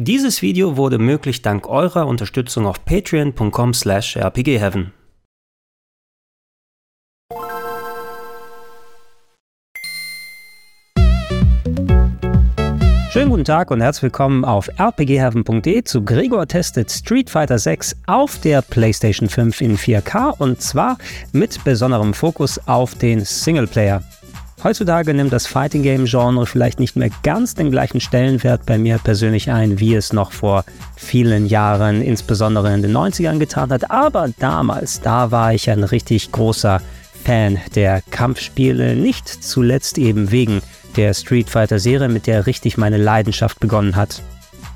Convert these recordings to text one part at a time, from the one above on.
Dieses Video wurde möglich dank eurer Unterstützung auf patreon.com slash rpgheaven. Schönen guten Tag und herzlich willkommen auf rpgheaven.de zu Gregor testet Street Fighter 6 auf der PlayStation 5 in 4K und zwar mit besonderem Fokus auf den Singleplayer. Heutzutage nimmt das Fighting Game Genre vielleicht nicht mehr ganz den gleichen Stellenwert bei mir persönlich ein, wie es noch vor vielen Jahren, insbesondere in den 90ern getan hat, aber damals, da war ich ein richtig großer Fan der Kampfspiele, nicht zuletzt eben wegen der Street Fighter Serie, mit der richtig meine Leidenschaft begonnen hat.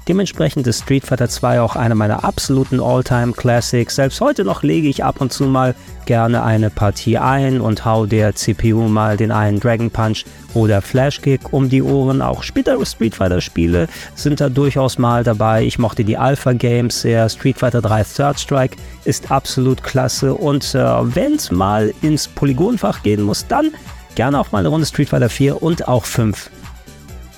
Dementsprechend ist Street Fighter 2 auch einer meiner absoluten All-Time Classics. Selbst heute noch lege ich ab und zu mal gerne eine Partie ein und hau der CPU mal den einen Dragon Punch oder Flash Kick um die Ohren. Auch spätere Street Fighter Spiele sind da durchaus mal dabei. Ich mochte die Alpha Games sehr. Street Fighter 3 Third Strike ist absolut klasse und äh, wenn es mal ins Polygonfach gehen muss, dann gerne auch mal eine Runde Street Fighter 4 und auch 5.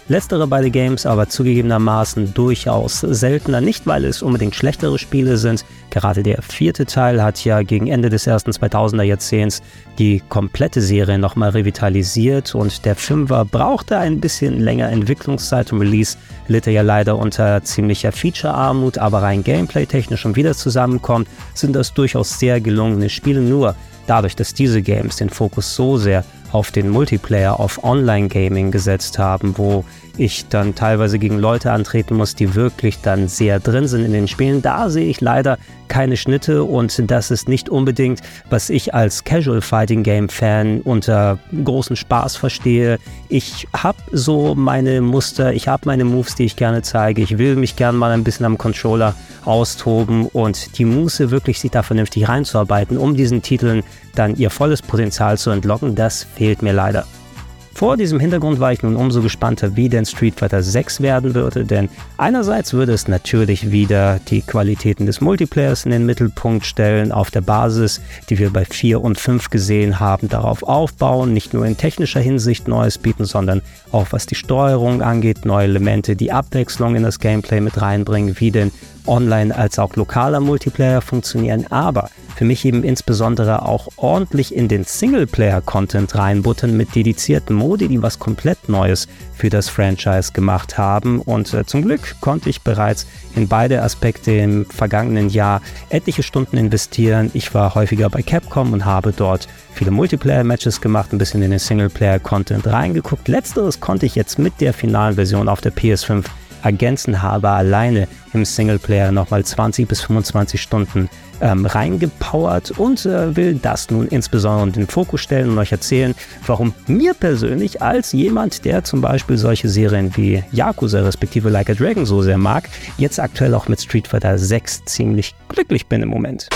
Letztere beide Games aber zugegebenermaßen durchaus seltener, nicht weil es unbedingt schlechtere Spiele sind. Gerade der vierte Teil hat ja gegen Ende des ersten 2000er Jahrzehnts die komplette Serie nochmal revitalisiert und der Fünfer brauchte ein bisschen länger Entwicklungszeit und Release litt er ja leider unter ziemlicher Feature-Armut, aber rein gameplay-technisch und wieder zusammenkommt, sind das durchaus sehr gelungene Spiele. Nur dadurch, dass diese Games den Fokus so sehr auf den Multiplayer, auf Online-Gaming gesetzt haben, wo ich dann teilweise gegen Leute antreten muss, die wirklich dann sehr drin sind in den Spielen. Da sehe ich leider keine Schnitte und das ist nicht unbedingt, was ich als Casual Fighting Game Fan unter großen Spaß verstehe. Ich habe so meine Muster, ich habe meine Moves, die ich gerne zeige. Ich will mich gerne mal ein bisschen am Controller austoben und die Muße wirklich sich da vernünftig reinzuarbeiten, um diesen Titeln dann ihr volles Potenzial zu entlocken, das fehlt mir leider. Vor diesem Hintergrund war ich nun umso gespannter, wie denn Street Fighter 6 werden würde, denn einerseits würde es natürlich wieder die Qualitäten des Multiplayers in den Mittelpunkt stellen, auf der Basis, die wir bei 4 und 5 gesehen haben, darauf aufbauen, nicht nur in technischer Hinsicht Neues bieten, sondern auch was die Steuerung angeht, neue Elemente, die Abwechslung in das Gameplay mit reinbringen, wie denn online als auch lokaler Multiplayer funktionieren, aber für mich eben insbesondere auch ordentlich in den Singleplayer-Content reinbuttern mit dedizierten Modi, die was komplett Neues für das Franchise gemacht haben. Und äh, zum Glück konnte ich bereits in beide Aspekte im vergangenen Jahr etliche Stunden investieren. Ich war häufiger bei Capcom und habe dort viele Multiplayer-Matches gemacht, ein bisschen in den Singleplayer-Content reingeguckt. Letzteres konnte ich jetzt mit der finalen Version auf der PS5 ergänzen, habe alleine im Singleplayer nochmal 20 bis 25 Stunden ähm, reingepowert und äh, will das nun insbesondere in den Fokus stellen und euch erzählen, warum mir persönlich als jemand, der zum Beispiel solche Serien wie Yakuza respektive Like a Dragon so sehr mag, jetzt aktuell auch mit Street Fighter 6 ziemlich glücklich bin im Moment.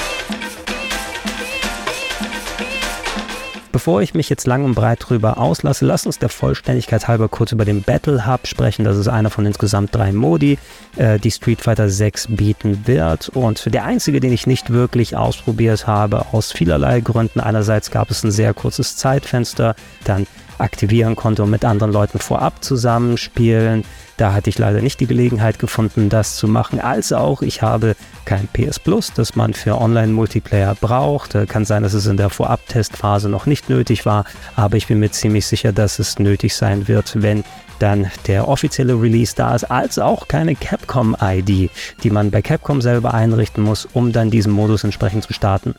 Bevor ich mich jetzt lang und breit drüber auslasse, lasst uns der Vollständigkeit halber kurz über den Battle Hub sprechen. Das ist einer von insgesamt drei Modi, äh, die Street Fighter 6 bieten wird. Und der einzige, den ich nicht wirklich ausprobiert habe, aus vielerlei Gründen. Einerseits gab es ein sehr kurzes Zeitfenster, dann aktivieren konnte, um mit anderen Leuten vorab zusammenspielen. Da hatte ich leider nicht die Gelegenheit gefunden, das zu machen. Als auch, ich habe kein PS Plus, das man für Online-Multiplayer braucht. Kann sein, dass es in der Vorab-Testphase noch nicht nötig war, aber ich bin mir ziemlich sicher, dass es nötig sein wird, wenn dann der offizielle Release da ist, als auch keine Capcom-ID, die man bei Capcom selber einrichten muss, um dann diesen Modus entsprechend zu starten.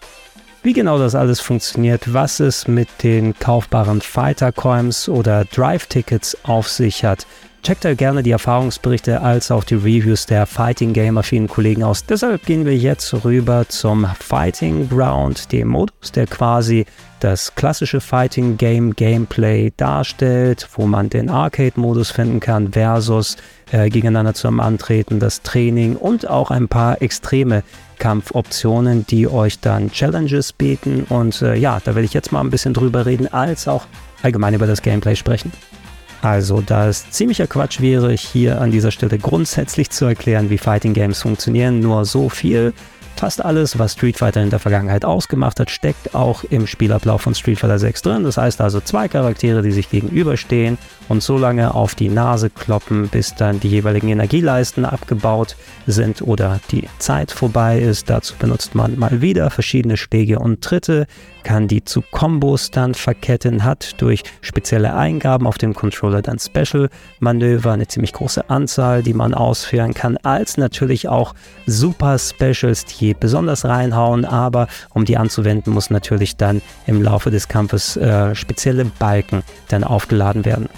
Wie genau das alles funktioniert, was es mit den kaufbaren Fighter Coins oder Drive Tickets auf sich hat, Checkt da gerne die Erfahrungsberichte als auch die Reviews der Fighting Gamer vielen Kollegen aus. Deshalb gehen wir jetzt rüber zum Fighting Ground, dem Modus, der quasi das klassische Fighting Game Gameplay darstellt, wo man den Arcade-Modus finden kann versus äh, gegeneinander zum Antreten, das Training und auch ein paar extreme Kampfoptionen, die euch dann Challenges bieten. Und äh, ja, da will ich jetzt mal ein bisschen drüber reden, als auch allgemein über das Gameplay sprechen. Also, da es ziemlicher Quatsch wäre, hier an dieser Stelle grundsätzlich zu erklären, wie Fighting Games funktionieren, nur so viel. Fast alles, was Street Fighter in der Vergangenheit ausgemacht hat, steckt auch im Spielablauf von Street Fighter 6 drin. Das heißt also zwei Charaktere, die sich gegenüberstehen und so lange auf die Nase kloppen, bis dann die jeweiligen Energieleisten abgebaut sind oder die Zeit vorbei ist. Dazu benutzt man mal wieder verschiedene Schläge und Tritte, kann die zu Kombos dann verketten, hat durch spezielle Eingaben auf dem Controller dann Special-Manöver, eine ziemlich große Anzahl, die man ausführen kann, als natürlich auch Super Specials, die besonders reinhauen, aber um die anzuwenden, muss natürlich dann im Laufe des Kampfes äh, spezielle Balken dann aufgeladen werden.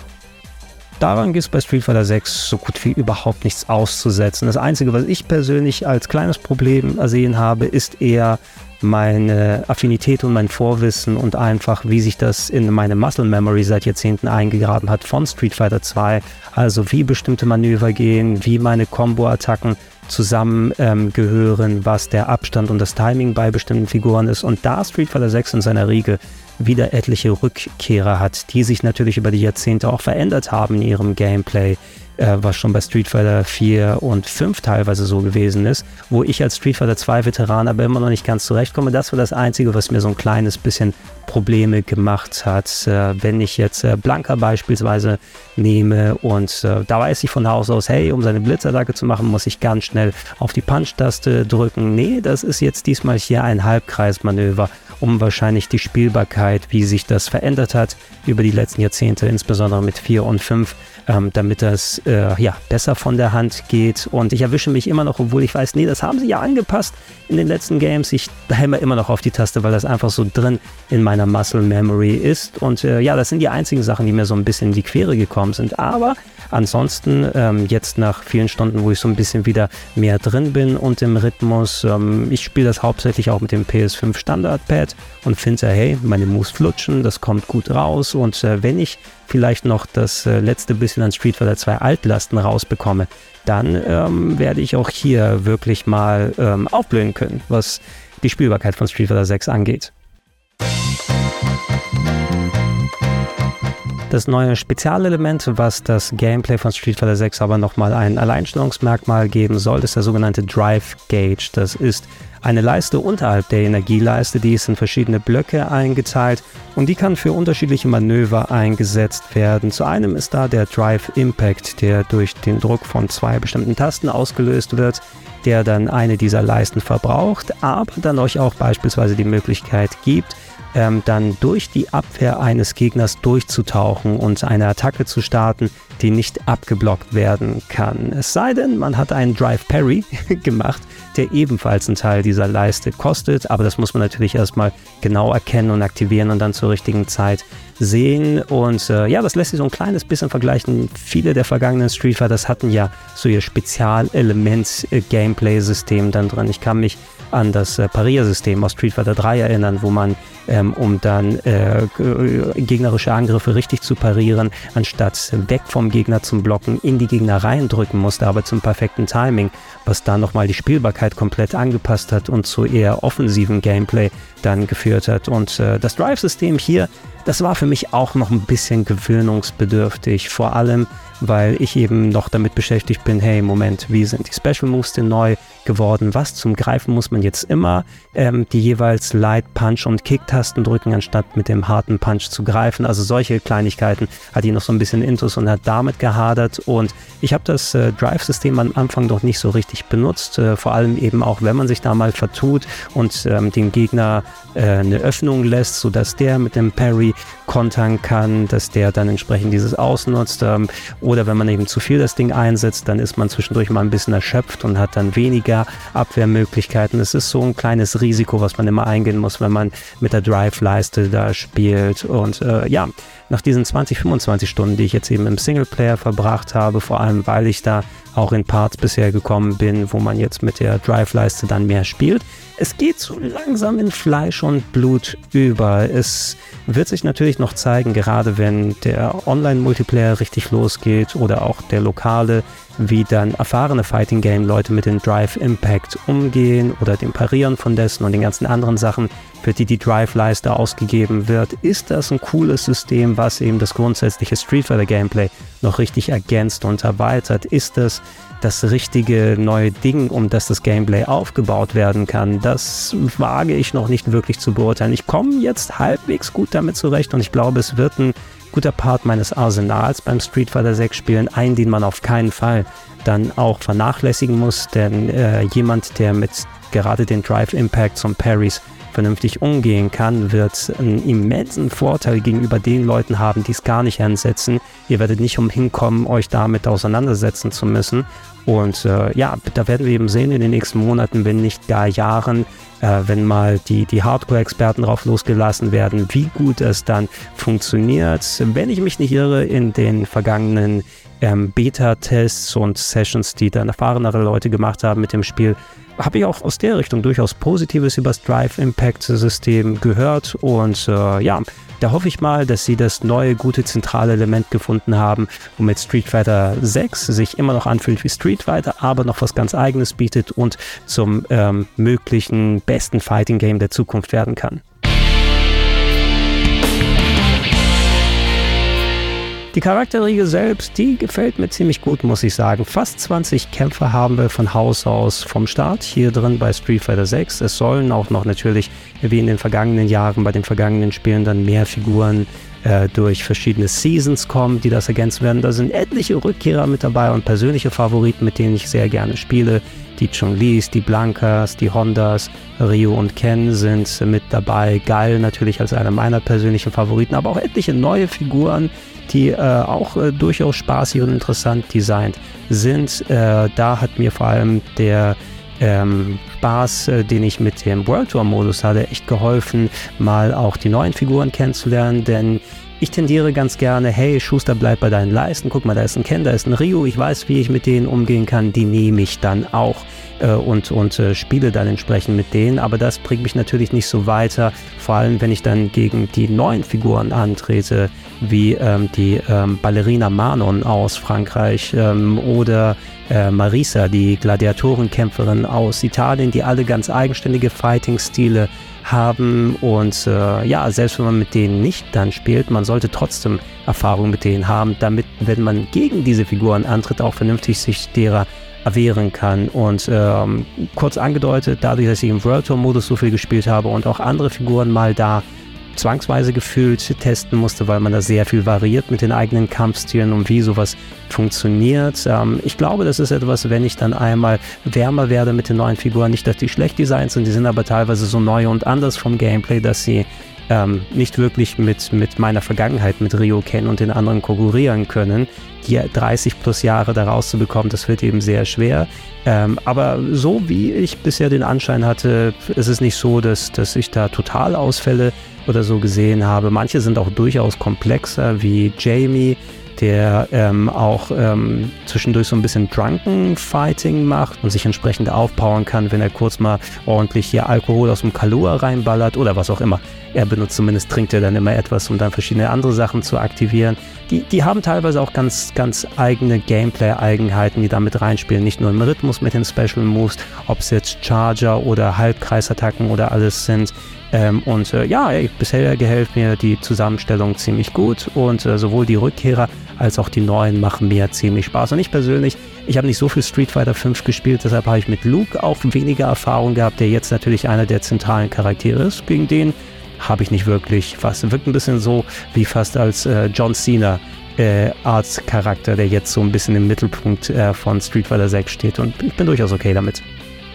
Daran gibt es bei Street Fighter 6 so gut wie überhaupt nichts auszusetzen. Das Einzige, was ich persönlich als kleines Problem ersehen habe, ist eher meine Affinität und mein Vorwissen und einfach, wie sich das in meine Muscle Memory seit Jahrzehnten eingegraben hat von Street Fighter 2. Also wie bestimmte Manöver gehen, wie meine Combo-Attacken zusammengehören, ähm, was der Abstand und das Timing bei bestimmten Figuren ist. Und da Street Fighter 6 in seiner Riege wieder etliche Rückkehrer hat, die sich natürlich über die Jahrzehnte auch verändert haben in ihrem Gameplay, äh, was schon bei Street Fighter 4 und 5 teilweise so gewesen ist, wo ich als Street Fighter 2 Veteran aber immer noch nicht ganz zurechtkomme. Das war das Einzige, was mir so ein kleines bisschen Probleme gemacht hat. Äh, wenn ich jetzt äh, Blanka beispielsweise nehme und äh, da weiß ich von Haus aus, hey, um seine Blitzattacke zu machen, muss ich ganz schnell auf die Punch-Taste drücken. Nee, das ist jetzt diesmal hier ein Halbkreismanöver um wahrscheinlich die Spielbarkeit, wie sich das verändert hat über die letzten Jahrzehnte, insbesondere mit 4 und 5, ähm, damit das äh, ja, besser von der Hand geht. Und ich erwische mich immer noch, obwohl ich weiß, nee, das haben sie ja angepasst in den letzten Games. Ich hämmer immer noch auf die Taste, weil das einfach so drin in meiner Muscle Memory ist. Und äh, ja, das sind die einzigen Sachen, die mir so ein bisschen in die Quere gekommen sind. Aber ansonsten, ähm, jetzt nach vielen Stunden, wo ich so ein bisschen wieder mehr drin bin und im Rhythmus, ähm, ich spiele das hauptsächlich auch mit dem PS5 Standard-Pad und finde, hey, meine Moves flutschen, das kommt gut raus und äh, wenn ich vielleicht noch das äh, letzte bisschen an Street Fighter 2 Altlasten rausbekomme, dann ähm, werde ich auch hier wirklich mal ähm, aufblühen können, was die Spielbarkeit von Street Fighter 6 angeht. Das neue Spezialelement, was das Gameplay von Street Fighter 6 aber nochmal ein Alleinstellungsmerkmal geben soll, ist der sogenannte Drive Gauge. Das ist eine Leiste unterhalb der Energieleiste, die ist in verschiedene Blöcke eingeteilt und die kann für unterschiedliche Manöver eingesetzt werden. Zu einem ist da der Drive Impact, der durch den Druck von zwei bestimmten Tasten ausgelöst wird, der dann eine dieser Leisten verbraucht, aber dann euch auch beispielsweise die Möglichkeit gibt, ähm, dann durch die Abwehr eines Gegners durchzutauchen und eine Attacke zu starten, die nicht abgeblockt werden kann. Es sei denn, man hat einen Drive Parry gemacht, der ebenfalls einen Teil dieser Leiste kostet, aber das muss man natürlich erstmal genau erkennen und aktivieren und dann zur richtigen Zeit sehen. Und äh, ja, das lässt sich so ein kleines bisschen vergleichen. Viele der vergangenen Street Fighters hatten ja so ihr Spezialelement-Gameplay-System äh, dann drin. Ich kann mich an das äh, Pariersystem aus Street Fighter 3 erinnern, wo man, ähm, um dann äh, gegnerische Angriffe richtig zu parieren, anstatt weg vom Gegner zum Blocken in die Gegner reindrücken musste, aber zum perfekten Timing, was dann nochmal die Spielbarkeit komplett angepasst hat und zu eher offensiven Gameplay dann geführt hat. Und äh, das Drive-System hier, das war für mich auch noch ein bisschen gewöhnungsbedürftig, vor allem weil ich eben noch damit beschäftigt bin, hey, Moment, wie sind die Special Moves denn neu geworden? Was zum Greifen muss man jetzt immer ähm, die jeweils Light Punch und Kick-Tasten drücken, anstatt mit dem harten Punch zu greifen? Also solche Kleinigkeiten hat die noch so ein bisschen Intus und hat damit gehadert und ich habe das äh, Drive-System am Anfang doch nicht so richtig benutzt, äh, vor allem eben auch, wenn man sich da mal vertut und ähm, den Gegner äh, eine Öffnung lässt, sodass der mit dem Parry kontern kann, dass der dann entsprechend dieses ausnutzt ähm, oder wenn man eben zu viel das Ding einsetzt, dann ist man zwischendurch mal ein bisschen erschöpft und hat dann weniger Abwehrmöglichkeiten. Es ist so ein kleines Risiko, was man immer eingehen muss, wenn man mit der Drive-Leiste da spielt. Und äh, ja, nach diesen 20, 25 Stunden, die ich jetzt eben im Singleplayer verbracht habe, vor allem weil ich da auch in Parts bisher gekommen bin, wo man jetzt mit der Drive-Leiste dann mehr spielt. Es geht so langsam in Fleisch und Blut über. Es wird sich natürlich noch zeigen, gerade wenn der Online-Multiplayer richtig losgeht oder auch der lokale, wie dann erfahrene Fighting Game Leute mit dem Drive Impact umgehen oder dem Parieren von dessen und den ganzen anderen Sachen, für die die Drive-Leiste ausgegeben wird. Ist das ein cooles System, was eben das grundsätzliche Street Fighter Gameplay noch richtig ergänzt und erweitert? Ist das das richtige neue Ding, um das das Gameplay aufgebaut werden kann? Das wage ich noch nicht wirklich zu beurteilen. Ich komme jetzt halbwegs gut damit zurecht und ich glaube, es wird ein guter Part meines Arsenals beim Street Fighter 6 Spielen, ein, den man auf keinen Fall dann auch vernachlässigen muss, denn äh, jemand, der mit gerade den Drive Impacts und Parries vernünftig umgehen kann, wird einen immensen Vorteil gegenüber den Leuten haben, die es gar nicht einsetzen. Ihr werdet nicht umhin kommen, euch damit auseinandersetzen zu müssen. Und äh, ja, da werden wir eben sehen in den nächsten Monaten, wenn nicht gar Jahren, äh, wenn mal die, die Hardcore-Experten drauf losgelassen werden, wie gut es dann funktioniert. Wenn ich mich nicht irre, in den vergangenen ähm, Beta-Tests und Sessions, die dann erfahrenere Leute gemacht haben mit dem Spiel, habe ich auch aus der Richtung durchaus Positives über das Drive Impact System gehört und äh, ja, da hoffe ich mal, dass sie das neue gute zentrale Element gefunden haben, womit Street Fighter 6 sich immer noch anfühlt wie Street Fighter, aber noch was ganz eigenes bietet und zum ähm, möglichen besten Fighting Game der Zukunft werden kann. Die Charakterriege selbst, die gefällt mir ziemlich gut, muss ich sagen. Fast 20 Kämpfer haben wir von Haus aus vom Start hier drin bei Street Fighter 6. Es sollen auch noch natürlich, wie in den vergangenen Jahren, bei den vergangenen Spielen dann mehr Figuren äh, durch verschiedene Seasons kommen, die das ergänzt werden. Da sind etliche Rückkehrer mit dabei und persönliche Favoriten, mit denen ich sehr gerne spiele. Die Chun-Lis, die Blankas, die Hondas, Ryu und Ken sind mit dabei. Geil natürlich als einer meiner persönlichen Favoriten, aber auch etliche neue Figuren, die äh, auch äh, durchaus spaßig und interessant designt sind. Äh, da hat mir vor allem der ähm, Spaß, äh, den ich mit dem World Tour Modus hatte, echt geholfen, mal auch die neuen Figuren kennenzulernen, denn ich tendiere ganz gerne, hey, Schuster, bleib bei deinen Leisten. Guck mal, da ist ein Ken, da ist ein Rio. Ich weiß, wie ich mit denen umgehen kann. Die nehme ich dann auch äh, und, und äh, spiele dann entsprechend mit denen. Aber das bringt mich natürlich nicht so weiter. Vor allem, wenn ich dann gegen die neuen Figuren antrete, wie ähm, die ähm, Ballerina Manon aus Frankreich ähm, oder äh, Marisa, die Gladiatorenkämpferin aus Italien, die alle ganz eigenständige Fighting-Stile haben und äh, ja, selbst wenn man mit denen nicht dann spielt, man sollte trotzdem Erfahrung mit denen haben, damit, wenn man gegen diese Figuren antritt, auch vernünftig sich derer erwehren kann. Und ähm, kurz angedeutet, dadurch, dass ich im World Tour Modus so viel gespielt habe und auch andere Figuren mal da zwangsweise gefühlt testen musste, weil man da sehr viel variiert mit den eigenen Kampfstilen und wie sowas funktioniert. Ähm, ich glaube, das ist etwas, wenn ich dann einmal wärmer werde mit den neuen Figuren, nicht, dass die schlecht designt sind, die sind aber teilweise so neu und anders vom Gameplay, dass sie ähm, nicht wirklich mit, mit meiner Vergangenheit mit Rio kennen und den anderen konkurrieren können. Die 30 plus Jahre da rauszubekommen, das wird eben sehr schwer. Ähm, aber so wie ich bisher den Anschein hatte, ist es nicht so, dass, dass ich da Totalausfälle oder so gesehen habe. Manche sind auch durchaus komplexer, wie Jamie, der ähm, auch ähm, zwischendurch so ein bisschen Drunken Fighting macht und sich entsprechend aufpowern kann, wenn er kurz mal ordentlich hier Alkohol aus dem Kalua reinballert oder was auch immer. Er benutzt zumindest, trinkt er dann immer etwas, um dann verschiedene andere Sachen zu aktivieren. Die, die haben teilweise auch ganz, ganz eigene Gameplay-Eigenheiten, die da mit reinspielen. Nicht nur im Rhythmus mit den Special Moves, ob es jetzt Charger oder Halbkreisattacken oder alles sind. Ähm, und äh, ja, ey, bisher gefällt mir die Zusammenstellung ziemlich gut und äh, sowohl die Rückkehrer als auch die neuen machen mir ziemlich Spaß. Und ich persönlich, ich habe nicht so viel Street Fighter 5 gespielt, deshalb habe ich mit Luke auch weniger Erfahrung gehabt, der jetzt natürlich einer der zentralen Charaktere ist. Gegen den habe ich nicht wirklich was. Wirkt ein bisschen so wie fast als äh, John Cena äh, Arts-Charakter, der jetzt so ein bisschen im Mittelpunkt äh, von Street Fighter 6 steht und ich bin durchaus okay damit.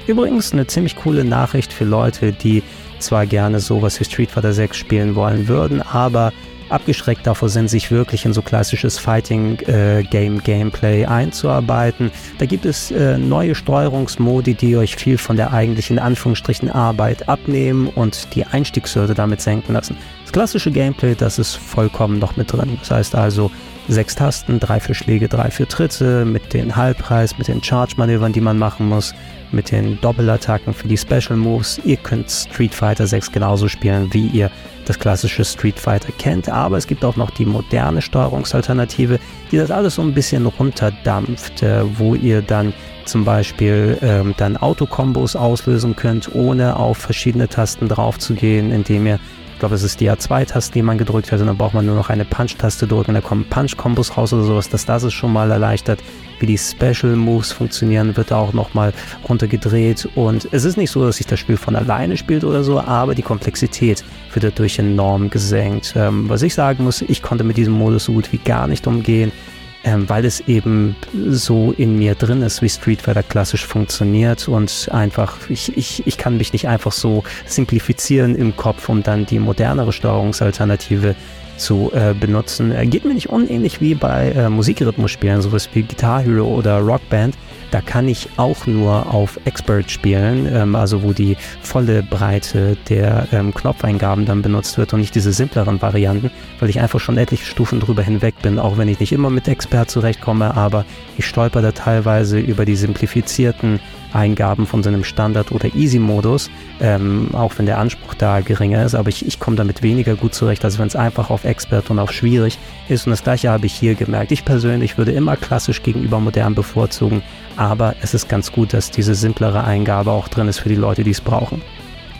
Übrigens eine ziemlich coole Nachricht für Leute, die zwar gerne sowas wie Street Fighter 6 spielen wollen würden, aber abgeschreckt davor sind, sich wirklich in so klassisches Fighting-Game-Gameplay äh, einzuarbeiten. Da gibt es äh, neue Steuerungsmodi, die euch viel von der eigentlichen Anführungsstrichen Arbeit abnehmen und die Einstiegshürde damit senken lassen. Das klassische Gameplay, das ist vollkommen noch mit drin. Das heißt also sechs Tasten, drei für Schläge, drei für Tritte, mit den Halbpreis, mit den Charge-Manövern, die man machen muss, mit den Doppelattacken für die Special Moves. Ihr könnt Street Fighter 6 genauso spielen, wie ihr das klassische Street Fighter kennt, aber es gibt auch noch die moderne Steuerungsalternative, die das alles so ein bisschen runterdampft, äh, wo ihr dann zum Beispiel ähm, dann Autokombos auslösen könnt, ohne auf verschiedene Tasten drauf zu gehen, indem ihr Ich glaube, es ist die A2-Taste, die man gedrückt hat und dann braucht man nur noch eine Punch-Taste drücken, da kommen Punch-Kombos raus oder sowas. Das, das ist schon mal erleichtert. Wie die Special Moves funktionieren, wird auch nochmal runtergedreht. Und es ist nicht so, dass sich das Spiel von alleine spielt oder so, aber die Komplexität wird dadurch enorm gesenkt. Ähm, was ich sagen muss, ich konnte mit diesem Modus so gut wie gar nicht umgehen ähm, weil es eben so in mir drin ist, wie Street Fighter klassisch funktioniert und einfach, ich, ich, ich kann mich nicht einfach so simplifizieren im Kopf, um dann die modernere Steuerungsalternative zu äh, benutzen. Äh, geht mir nicht unähnlich wie bei äh, Musikrhythmusspielen, sowas wie Guitar Hero oder Rockband. Da kann ich auch nur auf Expert spielen, ähm, also wo die volle Breite der ähm, Knopfeingaben dann benutzt wird und nicht diese simpleren Varianten, weil ich einfach schon etliche Stufen drüber hinweg bin, auch wenn ich nicht immer mit Expert zurechtkomme, aber ich stolper da teilweise über die simplifizierten Eingaben von so einem Standard- oder Easy-Modus, ähm, auch wenn der Anspruch da geringer ist, aber ich, ich komme damit weniger gut zurecht, als wenn es einfach auf Expert und auf schwierig ist. Und das gleiche habe ich hier gemerkt. Ich persönlich würde immer klassisch gegenüber modern bevorzugen, aber es ist ganz gut, dass diese simplere Eingabe auch drin ist für die Leute, die es brauchen.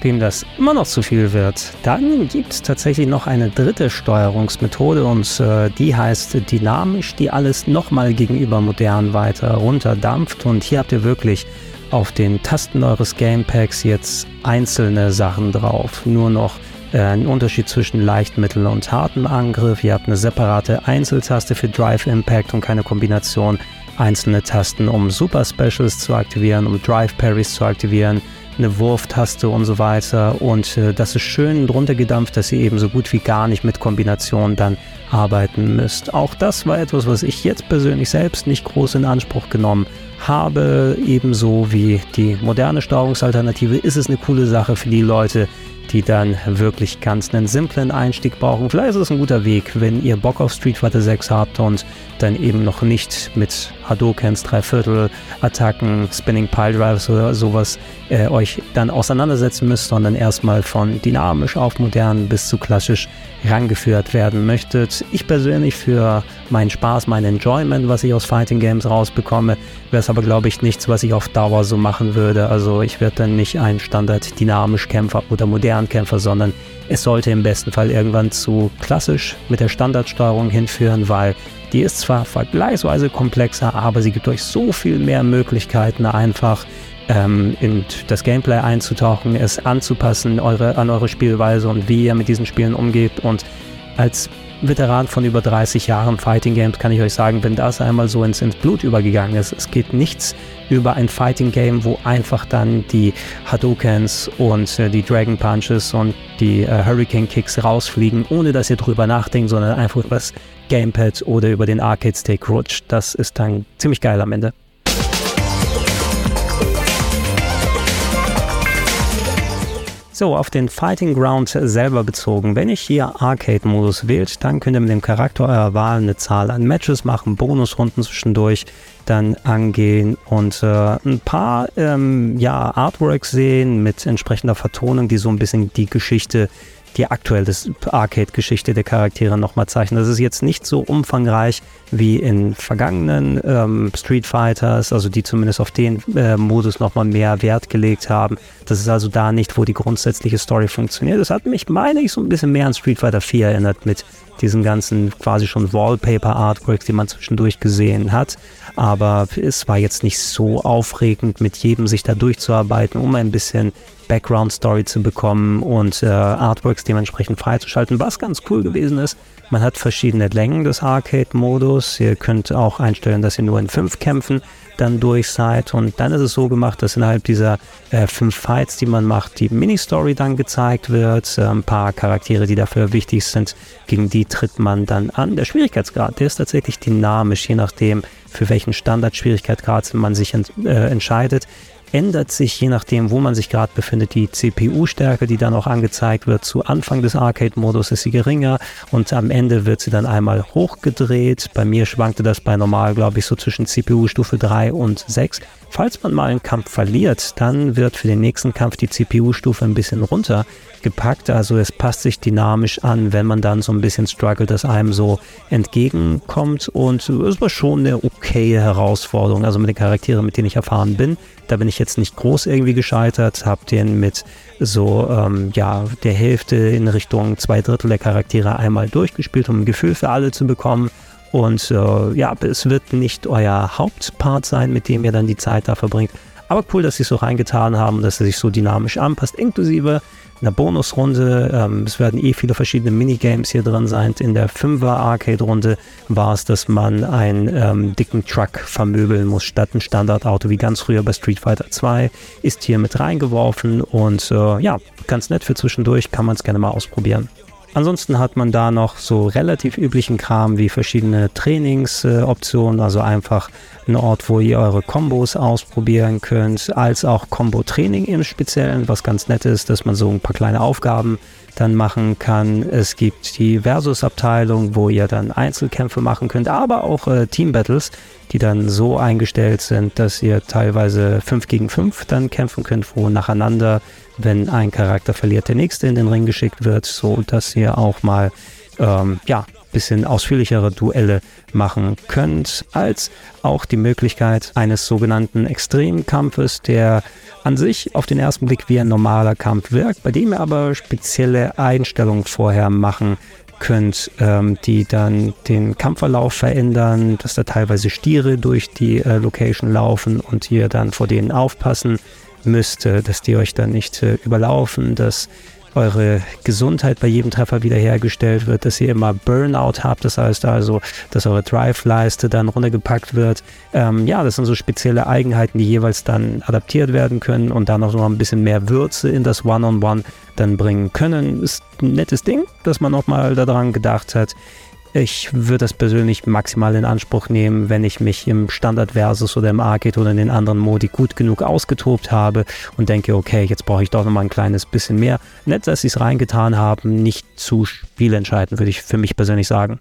Wem das immer noch zu viel wird, dann gibt es tatsächlich noch eine dritte Steuerungsmethode und äh, die heißt dynamisch, die alles nochmal gegenüber modern weiter runterdampft. Und hier habt ihr wirklich auf den Tasten eures Gamepacks jetzt einzelne Sachen drauf. Nur noch äh, ein Unterschied zwischen leicht, mittel und hartem Angriff. Ihr habt eine separate Einzeltaste für Drive Impact und keine Kombination. Einzelne Tasten, um Super Specials zu aktivieren, um Drive Parries zu aktivieren, eine Wurftaste und so weiter. Und äh, das ist schön drunter gedampft, dass ihr eben so gut wie gar nicht mit Kombinationen dann arbeiten müsst. Auch das war etwas, was ich jetzt persönlich selbst nicht groß in Anspruch genommen habe habe, ebenso wie die moderne Steuerungsalternative, ist es eine coole Sache für die Leute, die dann wirklich ganz einen simplen Einstieg brauchen. Vielleicht ist es ein guter Weg, wenn ihr Bock auf Street Fighter 6 habt und dann eben noch nicht mit Hadokens, Dreiviertel, Attacken, Spinning Pile Drives oder sowas äh, euch dann auseinandersetzen müsst, sondern erstmal von dynamisch auf modern bis zu klassisch rangeführt werden möchtet. Ich persönlich für meinen Spaß, mein Enjoyment, was ich aus Fighting Games rausbekomme, wäre es aber glaube ich nichts, was ich auf Dauer so machen würde. Also ich werde dann nicht ein Standard dynamisch Kämpfer oder modern Kämpfer, sondern es sollte im besten Fall irgendwann zu klassisch mit der Standardsteuerung hinführen, weil die ist zwar vergleichsweise komplexer, aber sie gibt euch so viel mehr Möglichkeiten, einfach ähm, in das Gameplay einzutauchen, es anzupassen eure, an eure Spielweise und wie ihr mit diesen Spielen umgeht. Und als Veteran von über 30 Jahren Fighting Games kann ich euch sagen, wenn das einmal so ins, ins Blut übergegangen ist, es geht nichts über ein Fighting Game, wo einfach dann die Hadoukens und äh, die Dragon Punches und die äh, Hurricane Kicks rausfliegen, ohne dass ihr drüber nachdenkt, sondern einfach über das Gamepad oder über den Arcade Stick rutscht. Das ist dann ziemlich geil am Ende. So, auf den Fighting Ground selber bezogen. Wenn ich hier Arcade-Modus wählt, dann könnt ihr mit dem Charakter eurer Wahl eine Zahl an Matches machen, Bonusrunden zwischendurch dann angehen und äh, ein paar ähm, ja, Artworks sehen mit entsprechender Vertonung, die so ein bisschen die Geschichte die aktuelle Arcade-Geschichte der Charaktere nochmal zeichnen. Das ist jetzt nicht so umfangreich wie in vergangenen ähm, Street Fighters, also die zumindest auf den äh, Modus nochmal mehr Wert gelegt haben. Das ist also da nicht, wo die grundsätzliche Story funktioniert. Das hat mich, meine ich, so ein bisschen mehr an Street Fighter 4 erinnert mit diesen ganzen quasi schon Wallpaper-Artworks, die man zwischendurch gesehen hat. Aber es war jetzt nicht so aufregend, mit jedem sich da durchzuarbeiten, um ein bisschen Background-Story zu bekommen und äh, Artworks dementsprechend freizuschalten. Was ganz cool gewesen ist, man hat verschiedene Längen des Arcade-Modus. Ihr könnt auch einstellen, dass ihr nur in fünf Kämpfen dann durch seid. Und dann ist es so gemacht, dass innerhalb dieser äh, fünf Fights, die man macht, die Mini-Story dann gezeigt wird. Äh, ein paar Charaktere, die dafür wichtig sind, gegen die tritt man dann an. Der Schwierigkeitsgrad, der ist tatsächlich dynamisch, je nachdem, für welchen Standard-Schwierigkeitsgrad man sich ent, äh, entscheidet ändert sich je nachdem, wo man sich gerade befindet, die CPU-Stärke, die dann auch angezeigt wird. Zu Anfang des Arcade-Modus ist sie geringer und am Ende wird sie dann einmal hochgedreht. Bei mir schwankte das bei normal, glaube ich, so zwischen CPU-Stufe 3 und 6. Falls man mal einen Kampf verliert, dann wird für den nächsten Kampf die CPU-Stufe ein bisschen runtergepackt. Also es passt sich dynamisch an, wenn man dann so ein bisschen struggelt, dass einem so entgegenkommt. Und es war schon eine okaye Herausforderung. Also mit den Charakteren, mit denen ich erfahren bin, da bin ich jetzt jetzt nicht groß irgendwie gescheitert, habe den mit so ähm, ja der Hälfte in Richtung zwei Drittel der Charaktere einmal durchgespielt, um ein Gefühl für alle zu bekommen. Und äh, ja, es wird nicht euer Hauptpart sein, mit dem ihr dann die Zeit da verbringt. Aber cool, dass sie es so reingetan haben, dass er sich so dynamisch anpasst, inklusive einer Bonusrunde. Ähm, es werden eh viele verschiedene Minigames hier drin sein. In der 5er Arcade-Runde war es, dass man einen ähm, dicken Truck vermöbeln muss, statt ein Standardauto wie ganz früher bei Street Fighter 2. Ist hier mit reingeworfen und äh, ja, ganz nett für zwischendurch, kann man es gerne mal ausprobieren. Ansonsten hat man da noch so relativ üblichen Kram wie verschiedene Trainingsoptionen, also einfach ein Ort, wo ihr eure Kombos ausprobieren könnt, als auch Combo-Training im Speziellen, was ganz nett ist, dass man so ein paar kleine Aufgaben dann machen kann. Es gibt die Versus-Abteilung, wo ihr dann Einzelkämpfe machen könnt, aber auch äh, Team-Battles, die dann so eingestellt sind, dass ihr teilweise 5 gegen 5 dann kämpfen könnt, wo nacheinander wenn ein Charakter verliert, der nächste in den Ring geschickt wird, so dass ihr auch mal ähm, ja bisschen ausführlichere Duelle machen könnt, als auch die Möglichkeit eines sogenannten Extremkampfes, der an sich auf den ersten Blick wie ein normaler Kampf wirkt, bei dem ihr aber spezielle Einstellungen vorher machen könnt, ähm, die dann den Kampfverlauf verändern, dass da teilweise Stiere durch die äh, Location laufen und ihr dann vor denen aufpassen müsst, dass die euch dann nicht äh, überlaufen, dass eure Gesundheit bei jedem Treffer wiederhergestellt wird, dass ihr immer Burnout habt, das heißt also, dass eure Drive-Leiste dann runtergepackt wird. Ähm, ja, das sind so spezielle Eigenheiten, die jeweils dann adaptiert werden können und dann auch noch ein bisschen mehr Würze in das One-on-One -on -One dann bringen können. Ist ein nettes Ding, dass man nochmal daran gedacht hat. Ich würde das persönlich maximal in Anspruch nehmen, wenn ich mich im Standard Versus oder im Arcade oder in den anderen Modi gut genug ausgetobt habe und denke, okay, jetzt brauche ich doch nochmal ein kleines bisschen mehr. Nett, dass sie es reingetan haben, nicht zu spielentscheidend, würde ich für mich persönlich sagen.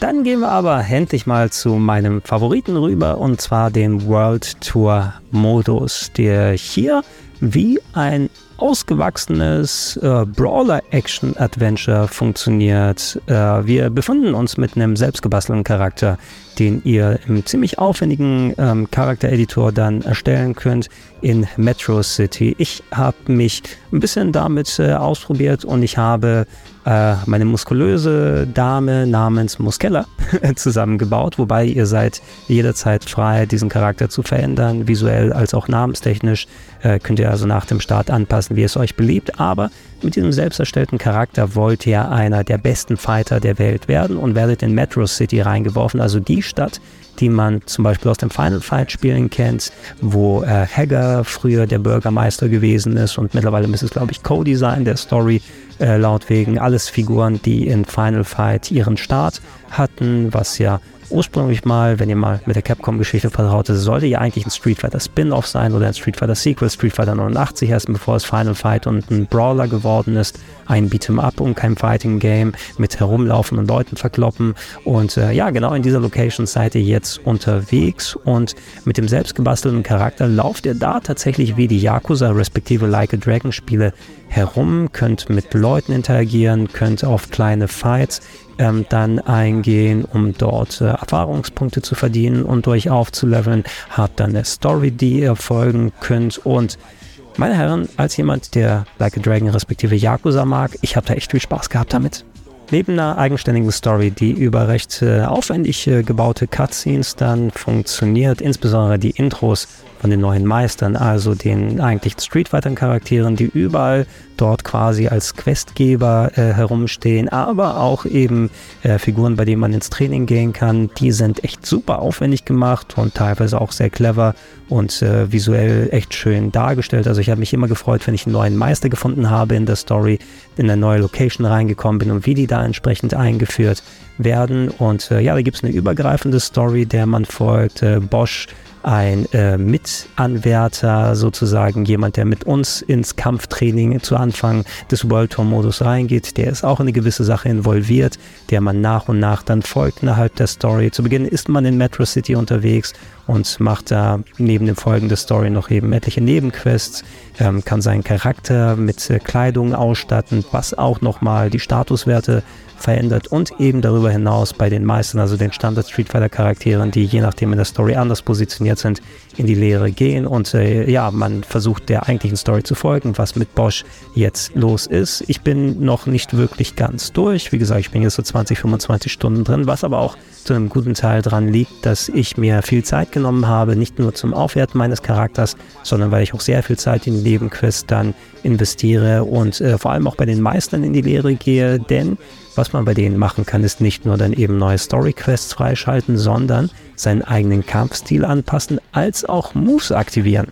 Dann gehen wir aber endlich mal zu meinem Favoriten rüber und zwar den World Tour Modus, der hier wie ein ausgewachsenes äh, Brawler-Action-Adventure funktioniert. Äh, wir befinden uns mit einem selbstgebastelten Charakter, den ihr im ziemlich aufwendigen ähm, Charaktereditor dann erstellen könnt in Metro City. Ich habe mich ein bisschen damit äh, ausprobiert und ich habe äh, meine muskulöse Dame namens Muskella zusammengebaut, wobei ihr seid jederzeit frei, diesen Charakter zu verändern, visuell als auch namenstechnisch. Äh, könnt ihr also nach dem Start anpassen, wie es euch beliebt, aber mit diesem selbst erstellten Charakter wollt ihr einer der besten Fighter der Welt werden und werdet in Metro City reingeworfen, also die Stadt, die man zum Beispiel aus dem Final Fight Spielen kennt, wo äh, Hager früher der Bürgermeister gewesen ist und mittlerweile müsste es, glaube ich, Cody sein, der Story äh, laut wegen. Alles Figuren, die in Final Fight ihren Start hatten, was ja ursprünglich mal, wenn ihr mal mit der Capcom-Geschichte vertraut ist, sollte ja eigentlich ein Street Fighter Spin-off sein oder ein Street Fighter Sequel, Street Fighter 89 erst, bevor es Final Fight und ein Brawler geworden ist, ein Beat'em Up und kein Fighting Game mit herumlaufen und Leuten verkloppen. Und äh, ja, genau in dieser Location seid ihr jetzt unterwegs und mit dem selbstgebastelten Charakter lauft ihr da tatsächlich wie die Yakuza respektive Like a Dragon Spiele herum, könnt mit Leuten interagieren, könnt auf kleine Fights ähm, dann eingehen, um dort äh, Erfahrungspunkte zu verdienen und euch aufzuleveln. Habt dann eine Story, die ihr folgen könnt und meine Herren, als jemand, der Like a Dragon respektive Yakuza mag, ich habe da echt viel Spaß gehabt damit. Neben einer eigenständigen Story, die über recht äh, aufwendig äh, gebaute Cutscenes dann funktioniert, insbesondere die Intros von den neuen Meistern, also den eigentlichen Street Fighter Charakteren, die überall dort quasi als Questgeber äh, herumstehen, aber auch eben äh, Figuren, bei denen man ins Training gehen kann. Die sind echt super aufwendig gemacht und teilweise auch sehr clever und äh, visuell echt schön dargestellt. Also ich habe mich immer gefreut, wenn ich einen neuen Meister gefunden habe in der Story, in eine neue Location reingekommen bin und wie die da entsprechend eingeführt werden. Und äh, ja, da gibt es eine übergreifende Story, der man folgt. Äh, Bosch ein äh, Mitanwärter, sozusagen jemand, der mit uns ins Kampftraining zu Anfang des World Tour Modus reingeht, der ist auch in eine gewisse Sache involviert, der man nach und nach dann folgt innerhalb der Story. Zu Beginn ist man in Metro City unterwegs und macht da neben dem Folgen der Story noch eben etliche Nebenquests, ähm, kann seinen Charakter mit äh, Kleidung ausstatten, was auch nochmal die Statuswerte verändert und eben darüber hinaus bei den meisten, also den Standard Street Fighter Charakteren, die je nachdem in der Story anders positioniert sind, in die Lehre gehen und äh, ja, man versucht der eigentlichen Story zu folgen, was mit Bosch jetzt los ist. Ich bin noch nicht wirklich ganz durch. Wie gesagt, ich bin jetzt so 20, 25 Stunden drin, was aber auch zu einem guten Teil daran liegt, dass ich mir viel Zeit genommen habe, nicht nur zum Aufwerten meines Charakters, sondern weil ich auch sehr viel Zeit in Nebenquests dann investiere und äh, vor allem auch bei den Meistern in die Lehre gehe, denn was man bei denen machen kann, ist nicht nur dann eben neue Story-Quests freischalten, sondern seinen eigenen Kampfstil anpassen, als auch Moves aktivieren.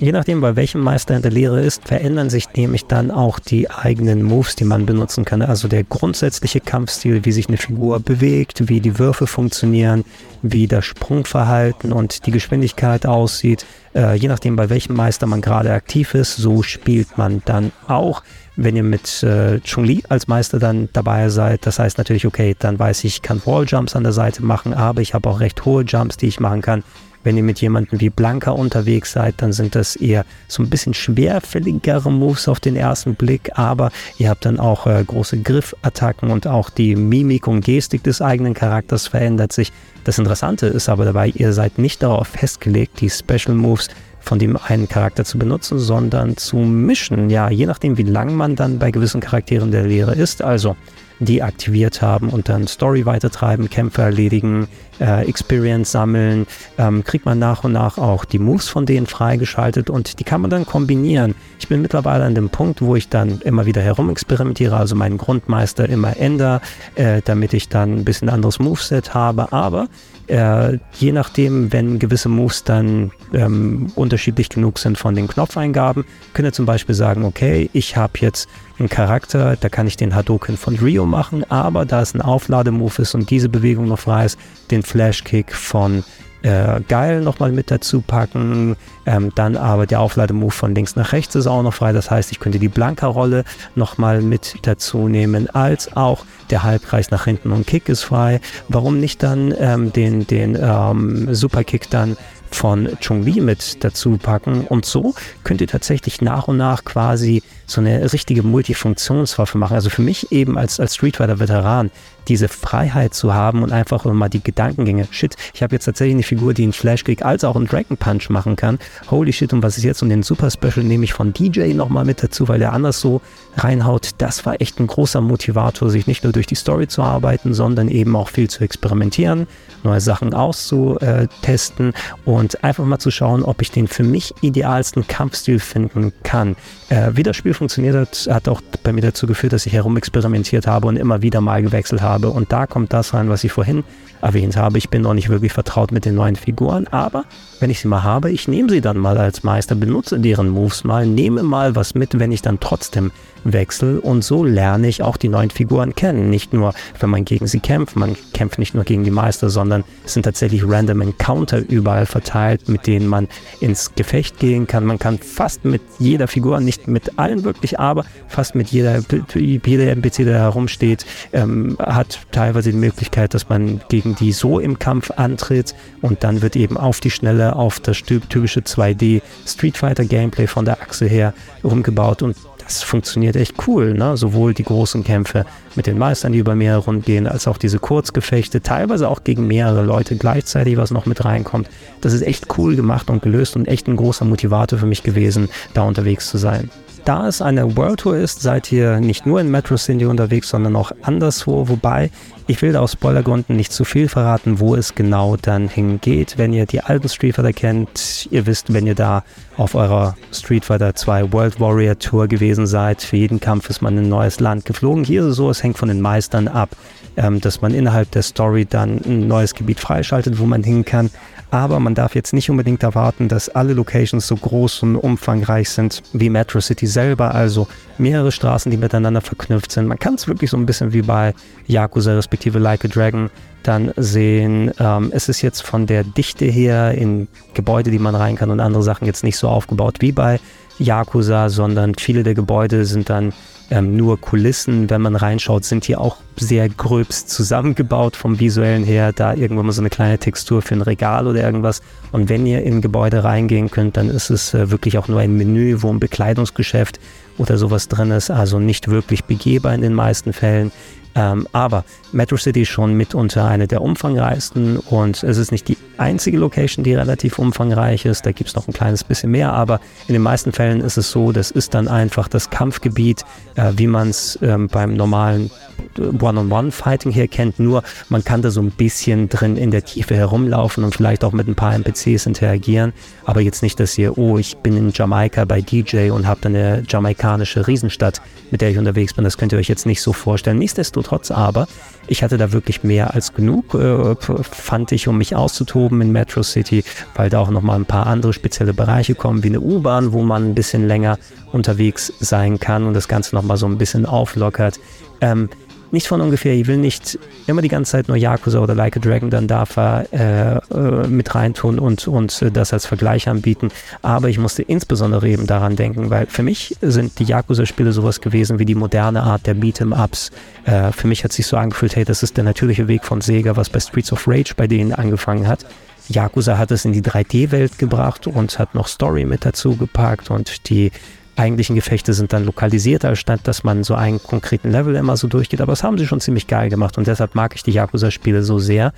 Je nachdem, bei welchem Meister in der Lehre ist, verändern sich nämlich dann auch die eigenen Moves, die man benutzen kann. Also der grundsätzliche Kampfstil, wie sich eine Figur bewegt, wie die Würfe funktionieren, wie das Sprungverhalten und die Geschwindigkeit aussieht. Äh, je nachdem, bei welchem Meister man gerade aktiv ist, so spielt man dann auch. Wenn ihr mit äh, Chun-Li als Meister dann dabei seid, das heißt natürlich, okay, dann weiß ich, ich kann Walljumps an der Seite machen, aber ich habe auch recht hohe Jumps, die ich machen kann. Wenn ihr mit jemandem wie Blanca unterwegs seid, dann sind das eher so ein bisschen schwerfälligere Moves auf den ersten Blick, aber ihr habt dann auch äh, große Griffattacken und auch die Mimik und Gestik des eigenen Charakters verändert sich. Das Interessante ist aber dabei, ihr seid nicht darauf festgelegt, die Special Moves von dem einen Charakter zu benutzen, sondern zu mischen. Ja, je nachdem, wie lang man dann bei gewissen Charakteren der Lehre ist. Also die aktiviert haben und dann Story weitertreiben, Kämpfe erledigen, äh, Experience sammeln, ähm, kriegt man nach und nach auch die Moves von denen freigeschaltet und die kann man dann kombinieren. Ich bin mittlerweile an dem Punkt, wo ich dann immer wieder herumexperimentiere, also meinen Grundmeister immer ändere, äh, damit ich dann ein bisschen anderes Moveset habe, aber äh, je nachdem, wenn gewisse Moves dann ähm, unterschiedlich genug sind von den Knopfeingaben, könnt ihr zum Beispiel sagen, okay, ich habe jetzt einen Charakter, da kann ich den Hadoken von Rio machen, aber da es ein Auflademove ist und diese Bewegung noch frei ist, den Flashkick von äh, geil nochmal mit dazu packen. Ähm, dann aber der Auflademove von links nach rechts ist auch noch frei. Das heißt, ich könnte die Blanka-Rolle nochmal mit dazu nehmen, als auch der Halbkreis nach hinten und Kick ist frei. Warum nicht dann ähm, den, den ähm, Superkick dann von Chun-Li mit dazu packen. Und so könnt ihr tatsächlich nach und nach quasi so eine richtige Multifunktionswaffe machen. Also für mich eben als, als Street Fighter Veteran diese Freiheit zu haben und einfach mal die Gedankengänge. Shit, ich habe jetzt tatsächlich eine Figur, die einen Flashkick als auch einen Dragon Punch machen kann. Holy shit, und was ist jetzt? Und den Super Special nehme ich von DJ nochmal mit dazu, weil der anders so reinhaut. Das war echt ein großer Motivator, sich nicht nur durch die Story zu arbeiten, sondern eben auch viel zu experimentieren, neue Sachen auszutesten und einfach mal zu schauen, ob ich den für mich idealsten Kampfstil finden kann. Äh, wie das Spiel funktioniert hat, hat auch bei mir dazu geführt, dass ich herumexperimentiert habe und immer wieder mal gewechselt habe. Und da kommt das rein, was ich vorhin erwähnt habe. Ich bin noch nicht wirklich vertraut mit den neuen Figuren, aber wenn ich sie mal habe, ich nehme sie dann mal als Meister, benutze deren Moves mal, nehme mal was mit, wenn ich dann trotzdem wechsle und so lerne ich auch die neuen Figuren kennen. Nicht nur, wenn man gegen sie kämpft, man kämpft nicht nur gegen die Meister, sondern es sind tatsächlich random Encounter überall verteilt, mit denen man ins Gefecht gehen kann. Man kann fast mit jeder Figur, nicht mit allen wirklich, aber fast mit jeder, jeder NPC, der herumsteht, ähm, hat teilweise die Möglichkeit, dass man gegen die so im Kampf antritt und dann wird eben auf die Schnelle auf das typische 2D Street Fighter Gameplay von der Achse her rumgebaut und das funktioniert echt cool, ne? Sowohl die großen Kämpfe mit den Meistern, die über mehrere Runden gehen, als auch diese Kurzgefechte, teilweise auch gegen mehrere Leute gleichzeitig, was noch mit reinkommt. Das ist echt cool gemacht und gelöst und echt ein großer Motivator für mich gewesen, da unterwegs zu sein. Da es eine World Tour ist, seid ihr nicht nur in Metro City unterwegs, sondern auch anderswo, wobei ich will da aus Spoilergründen nicht zu viel verraten, wo es genau dann hingeht. Wenn ihr die alten Street Fighter kennt, ihr wisst, wenn ihr da auf eurer Street Fighter 2 World Warrior Tour gewesen seid, für jeden Kampf ist man in ein neues Land geflogen. Hier ist es so, es hängt von den Meistern ab, ähm, dass man innerhalb der Story dann ein neues Gebiet freischaltet, wo man hin kann. Aber man darf jetzt nicht unbedingt erwarten, dass alle Locations so groß und umfangreich sind wie Metro City selber, also mehrere Straßen, die miteinander verknüpft sind. Man kann es wirklich so ein bisschen wie bei Yakuza respektive Like a Dragon dann sehen. Ähm, es ist jetzt von der Dichte her in Gebäude, die man rein kann und andere Sachen jetzt nicht so aufgebaut wie bei Yakuza, sondern viele der Gebäude sind dann ähm, nur Kulissen. Wenn man reinschaut, sind die auch sehr gröbst zusammengebaut vom visuellen her. Da irgendwann mal so eine kleine Textur für ein Regal oder irgendwas. Und wenn ihr in Gebäude reingehen könnt, dann ist es äh, wirklich auch nur ein Menü, wo ein Bekleidungsgeschäft oder sowas drin ist. Also nicht wirklich begehbar in den meisten Fällen. Ähm, aber Metro City ist schon mitunter eine der umfangreichsten und es ist nicht die einzige Location, die relativ umfangreich ist. Da gibt es noch ein kleines bisschen mehr, aber in den meisten Fällen ist es so, das ist dann einfach das Kampfgebiet, äh, wie man es ähm, beim normalen One-on-One-Fighting hier kennt, nur man kann da so ein bisschen drin in der Tiefe herumlaufen und vielleicht auch mit ein paar NPCs interagieren, aber jetzt nicht, dass ihr, oh, ich bin in Jamaika bei DJ und habe dann eine jamaikanische Riesenstadt, mit der ich unterwegs bin, das könnt ihr euch jetzt nicht so vorstellen. Nichtsdestotrotz aber, ich hatte da wirklich mehr als genug, äh, fand ich, um mich auszutoben in Metro City, weil da auch nochmal ein paar andere spezielle Bereiche kommen, wie eine U-Bahn, wo man ein bisschen länger unterwegs sein kann und das Ganze nochmal so ein bisschen auflockert. Ähm, nicht von ungefähr, ich will nicht immer die ganze Zeit nur Yakuza oder Like a Dragon dann darf er äh, mit reintun und, und äh, das als Vergleich anbieten. Aber ich musste insbesondere eben daran denken, weil für mich sind die Yakuza-Spiele sowas gewesen wie die moderne Art der Beat'em-Ups. Äh, für mich hat sich so angefühlt, hey, das ist der natürliche Weg von Sega, was bei Streets of Rage bei denen angefangen hat. Yakuza hat es in die 3D-Welt gebracht und hat noch Story mit dazu gepackt und die eigentlichen Gefechte sind dann lokalisierter, statt dass man so einen konkreten Level immer so durchgeht. Aber das haben sie schon ziemlich geil gemacht und deshalb mag ich die Yakuza-Spiele so sehr.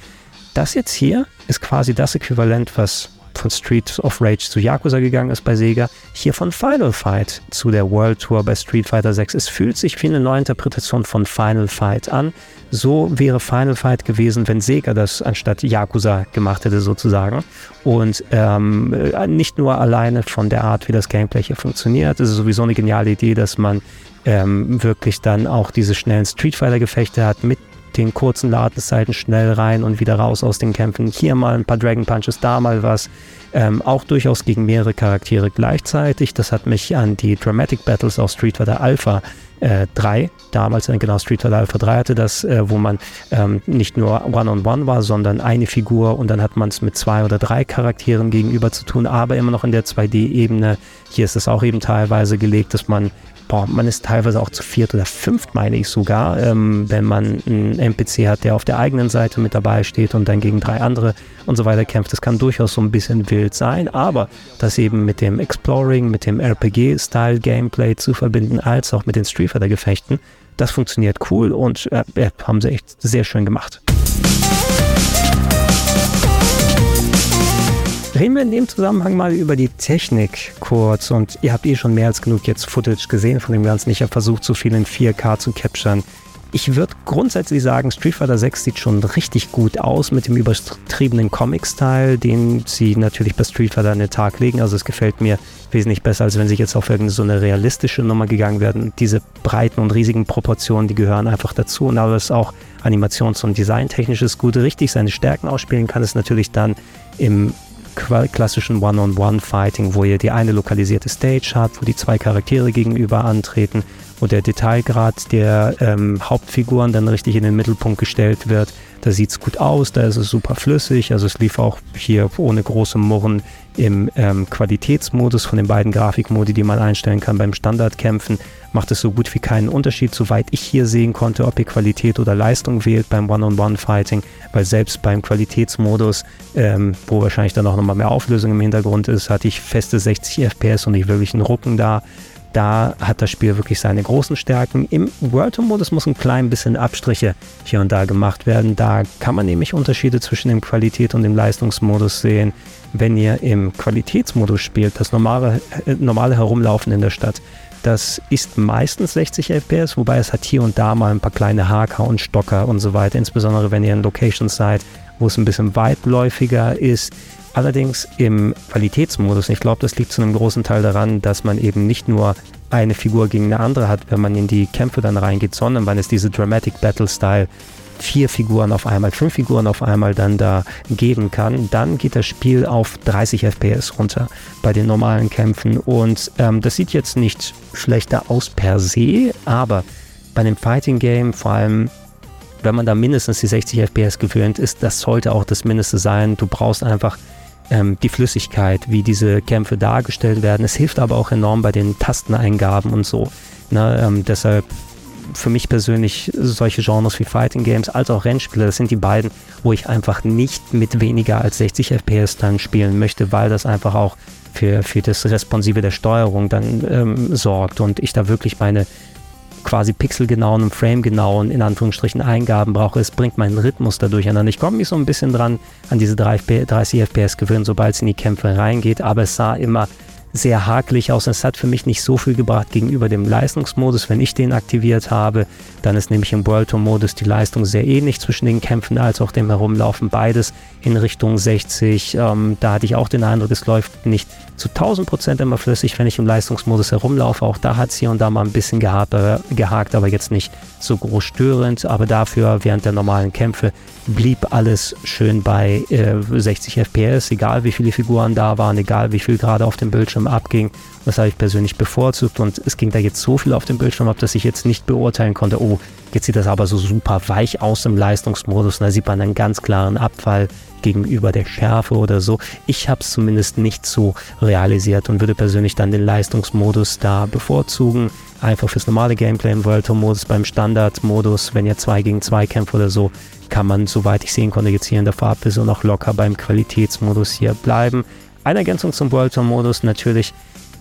Das jetzt hier ist quasi das Äquivalent, was von Street of Rage zu Yakuza gegangen ist bei Sega, hier von Final Fight zu der World Tour bei Street Fighter 6. Es fühlt sich wie eine Neuinterpretation von Final Fight an. So wäre Final Fight gewesen, wenn Sega das anstatt Yakuza gemacht hätte sozusagen. Und ähm, äh, nicht nur alleine von der Art, wie das Gameplay hier funktioniert. Es ist sowieso eine geniale Idee, dass man ähm, wirklich dann auch diese schnellen Street Fighter Gefechte hat mit den kurzen Ladezeiten schnell rein und wieder raus aus den Kämpfen. Hier mal ein paar Dragon Punches, da mal was. Ähm, auch durchaus gegen mehrere Charaktere gleichzeitig. Das hat mich an die Dramatic Battles auf Street Fighter Alpha äh, 3, damals äh, genau Street Fighter Alpha 3 hatte das, äh, wo man ähm, nicht nur One-on-One -on -one war, sondern eine Figur und dann hat man es mit zwei oder drei Charakteren gegenüber zu tun, aber immer noch in der 2D-Ebene. Hier ist es auch eben teilweise gelegt, dass man boah, man ist teilweise auch zu viert oder fünft, meine ich sogar, ähm, wenn man einen NPC hat, der auf der eigenen Seite mit dabei steht und dann gegen drei andere und so weiter kämpft. Das kann durchaus so ein bisschen wild sein, aber das eben mit dem Exploring, mit dem RPG-Style-Gameplay zu verbinden, als auch mit den Street Fighter-Gefechten, das funktioniert cool und äh, haben sie echt sehr schön gemacht. Reden wir in dem Zusammenhang mal über die Technik kurz. Und ihr habt eh schon mehr als genug jetzt Footage gesehen von dem Ganzen. Ich habe versucht, so viel in 4K zu capturen. Ich würde grundsätzlich sagen, Street Fighter 6 sieht schon richtig gut aus mit dem übertriebenen Comic-Style, den sie natürlich bei Street Fighter an den Tag legen. Also es gefällt mir wesentlich besser, als wenn sie jetzt auf irgendeine so eine realistische Nummer gegangen werden. Diese breiten und riesigen Proportionen, die gehören einfach dazu. Und alles auch animations- und designtechnisches gut richtig seine Stärken ausspielen kann es natürlich dann im klassischen One-on-One-Fighting, wo ihr die eine lokalisierte Stage habt, wo die zwei Charaktere gegenüber antreten, wo der Detailgrad der ähm, Hauptfiguren dann richtig in den Mittelpunkt gestellt wird. Da sieht es gut aus, da ist es super flüssig, also es lief auch hier ohne große Murren im ähm, Qualitätsmodus von den beiden Grafikmodi, die man einstellen kann beim Standardkämpfen, macht es so gut wie keinen Unterschied, soweit ich hier sehen konnte, ob ihr Qualität oder Leistung wählt beim One-on-One-Fighting, weil selbst beim Qualitätsmodus, ähm, wo wahrscheinlich dann auch nochmal mehr Auflösung im Hintergrund ist, hatte ich feste 60 FPS und nicht wirklich einen Rucken da. Da hat das Spiel wirklich seine großen Stärken. Im World Tour-Modus muss ein klein bisschen Abstriche hier und da gemacht werden. Da kann man nämlich Unterschiede zwischen dem Qualität und dem Leistungsmodus sehen. Wenn ihr im Qualitätsmodus spielt, das normale, äh, normale Herumlaufen in der Stadt, das ist meistens 60 FPS, wobei es hat hier und da mal ein paar kleine Haker und Stocker und so weiter, insbesondere wenn ihr in Locations seid, wo es ein bisschen weitläufiger ist. Allerdings im Qualitätsmodus, ich glaube, das liegt zu einem großen Teil daran, dass man eben nicht nur eine Figur gegen eine andere hat, wenn man in die Kämpfe dann reingeht, sondern man ist diese Dramatic Battle Style vier Figuren auf einmal, fünf Figuren auf einmal dann da geben kann, dann geht das Spiel auf 30 FPS runter bei den normalen Kämpfen. Und ähm, das sieht jetzt nicht schlechter aus per se, aber bei einem Fighting Game, vor allem wenn man da mindestens die 60 FPS gewöhnt ist, das sollte auch das Mindeste sein. Du brauchst einfach ähm, die Flüssigkeit, wie diese Kämpfe dargestellt werden. Es hilft aber auch enorm bei den Tasteneingaben und so. Ne, ähm, deshalb für mich persönlich solche Genres wie Fighting Games als auch Rennspiele, das sind die beiden, wo ich einfach nicht mit weniger als 60 FPS dann spielen möchte, weil das einfach auch für, für das Responsive der Steuerung dann ähm, sorgt und ich da wirklich meine quasi pixelgenauen, framegenauen, in Anführungsstrichen Eingaben brauche. Es bringt meinen Rhythmus da durcheinander. Ich komme mich so ein bisschen dran an diese 30 FPS gewöhnen, sobald es in die Kämpfe reingeht, aber es sah immer sehr hakelig aus. Es hat für mich nicht so viel gebracht gegenüber dem Leistungsmodus. Wenn ich den aktiviert habe, dann ist nämlich im World Tour Modus die Leistung sehr ähnlich zwischen den Kämpfen als auch dem Herumlaufen. Beides in Richtung 60. Ähm, da hatte ich auch den Eindruck, es läuft nicht zu 1000 Prozent immer flüssig, wenn ich im Leistungsmodus herumlaufe. Auch da hat es hier und da mal ein bisschen gehakt, gehakt, aber jetzt nicht so groß störend. Aber dafür während der normalen Kämpfe blieb alles schön bei äh, 60 FPS, egal wie viele Figuren da waren, egal wie viel gerade auf dem Bildschirm abging. Das habe ich persönlich bevorzugt und es ging da jetzt so viel auf dem Bildschirm ab, dass ich jetzt nicht beurteilen konnte, oh, jetzt sieht das aber so super weich aus im Leistungsmodus und da sieht man einen ganz klaren Abfall gegenüber der Schärfe oder so. Ich habe es zumindest nicht so realisiert und würde persönlich dann den Leistungsmodus da bevorzugen. Einfach fürs normale Gameplay im World Modus, beim Standardmodus, wenn ihr 2 gegen 2 kämpft oder so, kann man, soweit ich sehen konnte, jetzt hier in der Farbversion auch locker beim Qualitätsmodus hier bleiben. Eine Ergänzung zum World Modus natürlich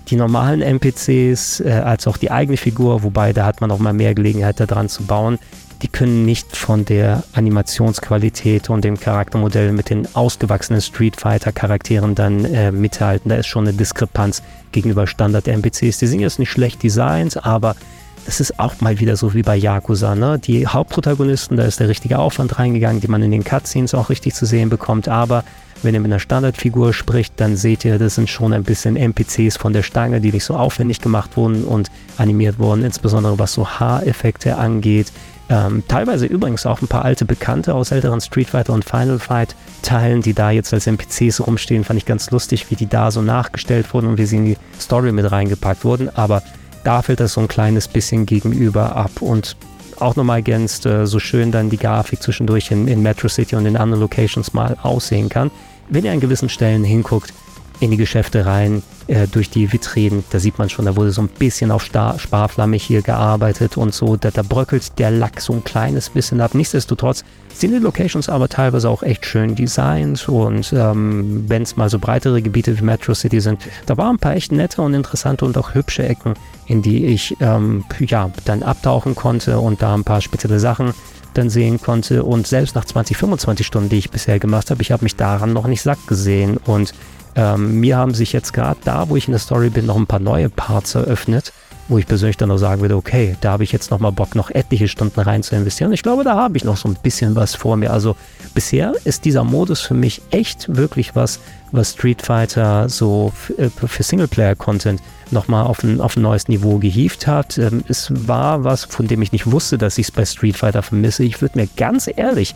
die normalen NPCs äh, als auch die eigene Figur, wobei da hat man auch mal mehr Gelegenheit daran zu bauen. Die können nicht von der Animationsqualität und dem Charaktermodell mit den ausgewachsenen Street Fighter Charakteren dann äh, mithalten. Da ist schon eine Diskrepanz gegenüber Standard-NPCs. Die sind jetzt nicht schlecht designt, aber es ist auch mal wieder so wie bei Yakuza. Ne? Die Hauptprotagonisten, da ist der richtige Aufwand reingegangen, die man in den Cutscenes auch richtig zu sehen bekommt. Aber wenn ihr mit einer Standardfigur spricht, dann seht ihr, das sind schon ein bisschen NPCs von der Stange, die nicht so aufwendig gemacht wurden und animiert wurden, insbesondere was so Haareffekte angeht. Ähm, teilweise übrigens auch ein paar alte Bekannte aus älteren Street Fighter und Final Fight Teilen, die da jetzt als NPCs rumstehen, fand ich ganz lustig, wie die da so nachgestellt wurden und wie sie in die Story mit reingepackt wurden. Aber da fällt das so ein kleines bisschen gegenüber ab und auch nochmal ergänzt, äh, so schön dann die Grafik zwischendurch in, in Metro City und in anderen Locations mal aussehen kann. Wenn ihr an gewissen Stellen hinguckt, in die Geschäfte rein, äh, durch die Vitrinen. Da sieht man schon, da wurde so ein bisschen auf Star Sparflamme hier gearbeitet und so. Da, da bröckelt der Lack so ein kleines bisschen ab. Nichtsdestotrotz sind die Locations aber teilweise auch echt schön designt und ähm, wenn es mal so breitere Gebiete wie Metro City sind, da waren ein paar echt nette und interessante und auch hübsche Ecken, in die ich ähm, ja, dann abtauchen konnte und da ein paar spezielle Sachen dann sehen konnte. Und selbst nach 20, 25 Stunden, die ich bisher gemacht habe, ich habe mich daran noch nicht satt gesehen und ähm, mir haben sich jetzt gerade da, wo ich in der Story bin, noch ein paar neue Parts eröffnet, wo ich persönlich dann noch sagen würde, okay, da habe ich jetzt noch mal Bock, noch etliche Stunden rein zu investieren. Ich glaube, da habe ich noch so ein bisschen was vor mir. Also bisher ist dieser Modus für mich echt wirklich was, was Street Fighter so äh, für Singleplayer-Content nochmal auf ein, auf ein neues Niveau gehievt hat. Ähm, es war was, von dem ich nicht wusste, dass ich es bei Street Fighter vermisse. Ich würde mir ganz ehrlich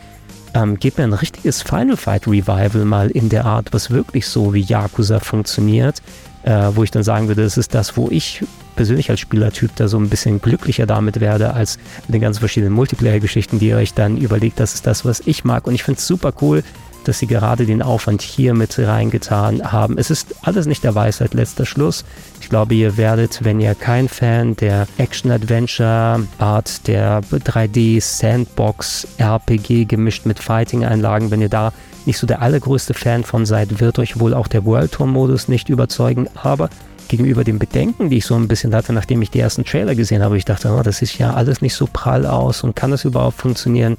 ähm, gebt mir ein richtiges Final Fight Revival mal in der Art, was wirklich so wie Yakuza funktioniert, äh, wo ich dann sagen würde, das ist das, wo ich persönlich als Spielertyp da so ein bisschen glücklicher damit werde, als mit den ganzen verschiedenen Multiplayer-Geschichten, die ihr euch dann überlegt, das ist das, was ich mag. Und ich finde es super cool, dass sie gerade den Aufwand hier mit reingetan haben. Es ist alles nicht der Weisheit letzter Schluss. Ich glaube, ihr werdet, wenn ihr kein Fan der Action-Adventure-Art, der 3D-Sandbox-RPG gemischt mit Fighting-Einlagen, wenn ihr da nicht so der allergrößte Fan von seid, wird euch wohl auch der World Tour-Modus nicht überzeugen. Aber gegenüber den Bedenken, die ich so ein bisschen hatte, nachdem ich die ersten Trailer gesehen habe, ich dachte, oh, das ist ja alles nicht so prall aus und kann das überhaupt funktionieren?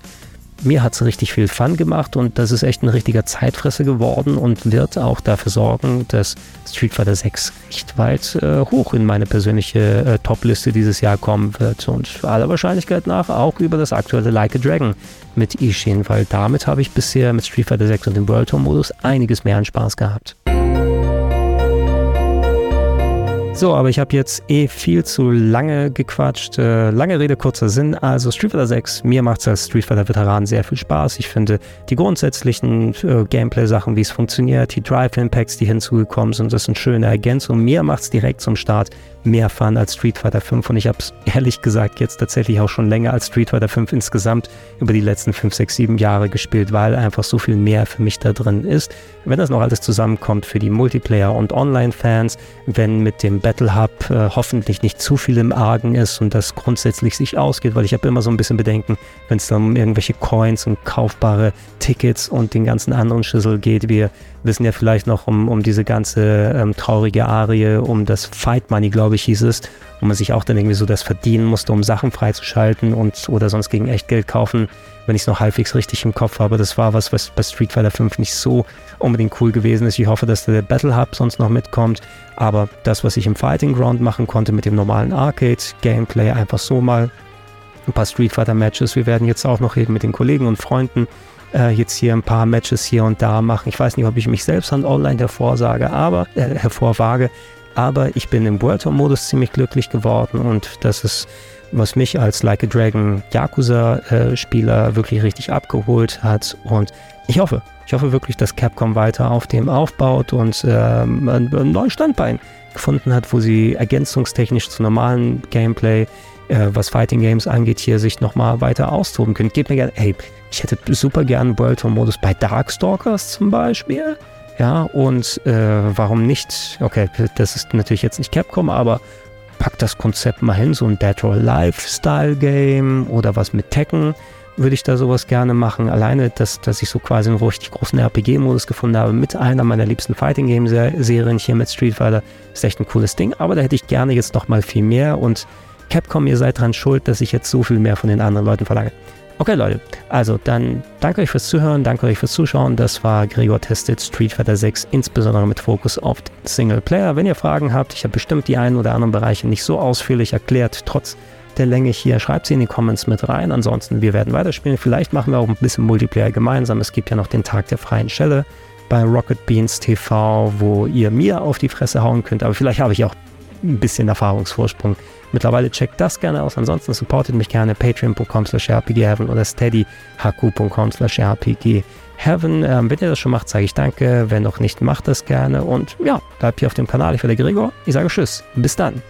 Mir hat es richtig viel Fun gemacht und das ist echt ein richtiger Zeitfresser geworden und wird auch dafür sorgen, dass Street Fighter 6 recht weit äh, hoch in meine persönliche äh, Top-Liste dieses Jahr kommen wird und aller Wahrscheinlichkeit nach auch über das aktuelle Like a Dragon mit Ishin, weil damit habe ich bisher mit Street Fighter 6 und dem World Tour Modus einiges mehr an Spaß gehabt. So, aber ich habe jetzt eh viel zu lange gequatscht. Äh, lange Rede, kurzer Sinn. Also Street Fighter 6, mir macht es als Street Fighter Veteran sehr viel Spaß. Ich finde die grundsätzlichen äh, Gameplay-Sachen, wie es funktioniert, die Drive-Impacts, die hinzugekommen sind, das sind schöne Ergänzungen. Mir macht es direkt zum Start mehr Fun als Street Fighter 5 und ich habe es ehrlich gesagt jetzt tatsächlich auch schon länger als Street Fighter 5 insgesamt über die letzten 5, 6, 7 Jahre gespielt, weil einfach so viel mehr für mich da drin ist. Wenn das noch alles zusammenkommt für die Multiplayer- und Online-Fans, wenn mit dem Battle Hub äh, hoffentlich nicht zu viel im Argen ist und das grundsätzlich sich ausgeht, weil ich habe immer so ein bisschen Bedenken, wenn es dann um irgendwelche Coins und kaufbare Tickets und den ganzen anderen Schüssel geht. Wir wissen ja vielleicht noch um, um diese ganze ähm, traurige Arie, um das Fight Money, glaube glaube ich, hieß es, wo man sich auch dann irgendwie so das verdienen musste, um Sachen freizuschalten und oder sonst gegen Echtgeld kaufen, wenn ich es noch halbwegs richtig im Kopf habe. Das war was, was bei Street Fighter 5 nicht so unbedingt cool gewesen ist. Ich hoffe, dass der Battle Hub sonst noch mitkommt. Aber das, was ich im Fighting Ground machen konnte mit dem normalen Arcade-Gameplay, einfach so mal ein paar Street Fighter Matches. Wir werden jetzt auch noch eben mit den Kollegen und Freunden äh, jetzt hier ein paar Matches hier und da machen. Ich weiß nicht, ob ich mich selbst an Online hervorsage, aber äh, hervorwage, aber ich bin im World Tour Modus ziemlich glücklich geworden und das ist was mich als Like a Dragon Yakuza-Spieler wirklich richtig abgeholt hat. Und ich hoffe, ich hoffe wirklich, dass Capcom weiter auf dem aufbaut und ähm, ein, neues Standbein gefunden hat, wo sie ergänzungstechnisch zu normalen Gameplay, äh, was Fighting Games angeht, hier sich nochmal weiter austoben können. Gebt mir gerne, hey, ich hätte super gern World Tour Modus bei Darkstalkers zum Beispiel. Ja, und äh, warum nicht? Okay, das ist natürlich jetzt nicht Capcom, aber packt das Konzept mal hin, so ein Dead or Lifestyle Game oder was mit Tekken würde ich da sowas gerne machen. Alleine, dass, dass ich so quasi einen richtig großen RPG-Modus gefunden habe mit einer meiner liebsten Fighting Game-Serien hier mit Street Fighter, ist echt ein cooles Ding. Aber da hätte ich gerne jetzt noch mal viel mehr und Capcom, ihr seid dran schuld, dass ich jetzt so viel mehr von den anderen Leuten verlange. Okay, Leute, also dann danke euch fürs Zuhören, danke euch fürs Zuschauen. Das war Gregor Testet Street Fighter 6, insbesondere mit Fokus auf Singleplayer. Wenn ihr Fragen habt, ich habe bestimmt die einen oder anderen Bereiche nicht so ausführlich erklärt, trotz der Länge hier, schreibt sie in die Comments mit rein. Ansonsten, wir werden weiterspielen. Vielleicht machen wir auch ein bisschen Multiplayer gemeinsam. Es gibt ja noch den Tag der freien Schelle bei Rocket Beans TV, wo ihr mir auf die Fresse hauen könnt. Aber vielleicht habe ich auch ein bisschen Erfahrungsvorsprung. Mittlerweile checkt das gerne aus. Ansonsten supportet mich gerne patreon.com slash rpgheaven oder steadyhq.com slash rpgheaven. Ähm, wenn ihr das schon macht, sage ich danke. Wenn noch nicht, macht das gerne. Und ja, bleibt hier auf dem Kanal. Ich der Gregor. Ich sage Tschüss. Bis dann.